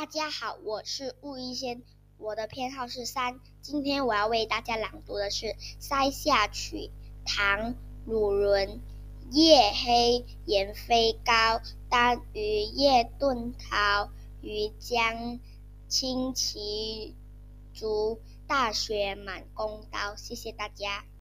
大家好，我是雾一仙，我的偏好是三。今天我要为大家朗读的是《塞下曲》，唐·鲁伦。夜黑雁飞高，单于夜遁逃。欲将轻骑逐，大雪满弓刀。谢谢大家。